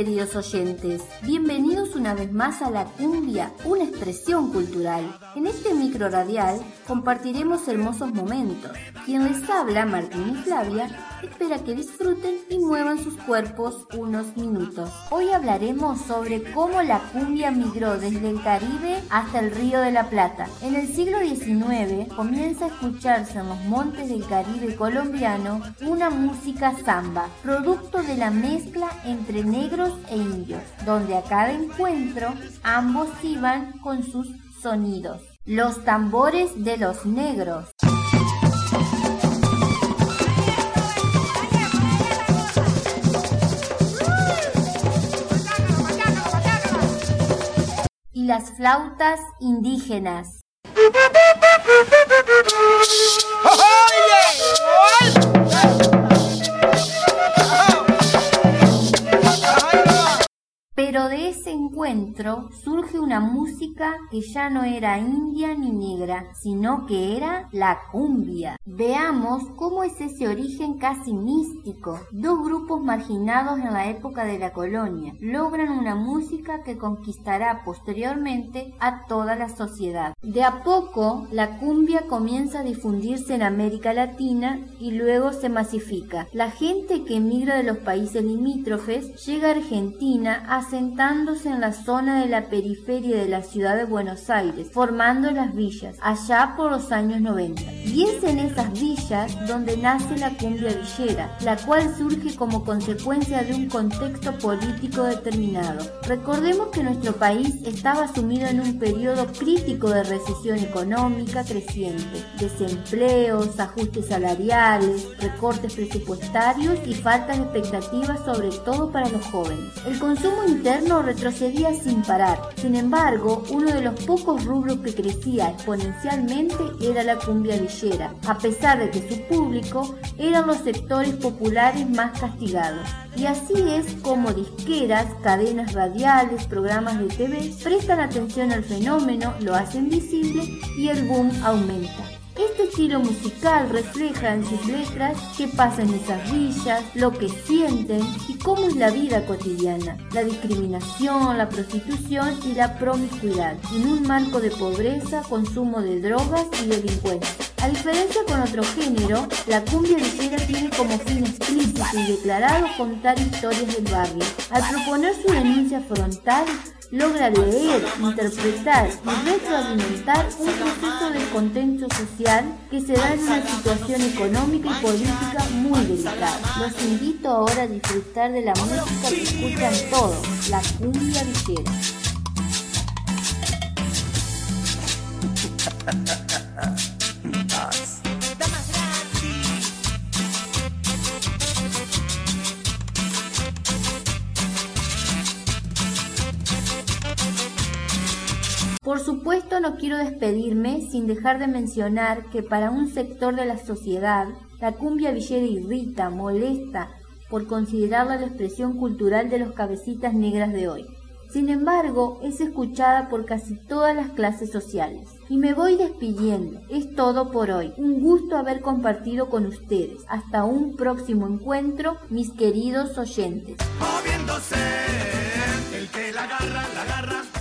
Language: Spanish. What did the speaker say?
queridos oyentes. Bienvenidos una vez más a la cumbia, una expresión cultural. En este micro radial compartiremos hermosos momentos. Quien les habla, Martín y Flavia, espera que disfruten sus cuerpos unos minutos. Hoy hablaremos sobre cómo la cumbia migró desde el Caribe hasta el Río de la Plata. En el siglo XIX comienza a escucharse en los montes del Caribe colombiano una música samba, producto de la mezcla entre negros e indios, donde a cada encuentro ambos iban con sus sonidos. Los tambores de los negros. Las flautas indígenas. Pero de ese encuentro surge una música que ya no era india ni negra, sino que era la cumbia. Veamos cómo es ese origen casi místico. Dos grupos marginados en la época de la colonia logran una música que conquistará posteriormente a toda la sociedad. De a poco, la cumbia comienza a difundirse en América Latina y luego se masifica. La gente que emigra de los países limítrofes llega a Argentina hace asentándose en la zona de la periferia de la ciudad de Buenos Aires, formando las villas, allá por los años 90. Y es en esas villas donde nace la cumbia villera, la cual surge como consecuencia de un contexto político determinado. Recordemos que nuestro país estaba sumido en un periodo crítico de recesión económica creciente, desempleos, ajustes salariales, recortes presupuestarios y faltas de expectativas sobre todo para los jóvenes. El consumo interno retrocedía sin parar. Sin embargo, uno de los pocos rubros que crecía exponencialmente era la cumbia villera, a pesar de que su público eran los sectores populares más castigados. Y así es como disqueras, cadenas radiales, programas de TV prestan atención al fenómeno, lo hacen visible y el boom aumenta. Estilo musical refleja en sus letras qué pasa en esas villas, lo que sienten y cómo es la vida cotidiana, la discriminación, la prostitución y la promiscuidad, en un marco de pobreza, consumo de drogas y delincuencia. A diferencia con otro género, la cumbia villera tiene como fin explícito y declarado contar historias del barrio. Al proponer su denuncia frontal, logra leer, interpretar y retroalimentar un proceso de contento social que se da en una situación económica y política muy delicada. Los invito ahora a disfrutar de la música que escuchan todos, la cumbia villera. Por supuesto no quiero despedirme sin dejar de mencionar que para un sector de la sociedad la cumbia villera irrita, molesta, por considerarla la expresión cultural de los cabecitas negras de hoy. Sin embargo, es escuchada por casi todas las clases sociales. Y me voy despidiendo. Es todo por hoy. Un gusto haber compartido con ustedes. Hasta un próximo encuentro, mis queridos oyentes. el que la agarra, la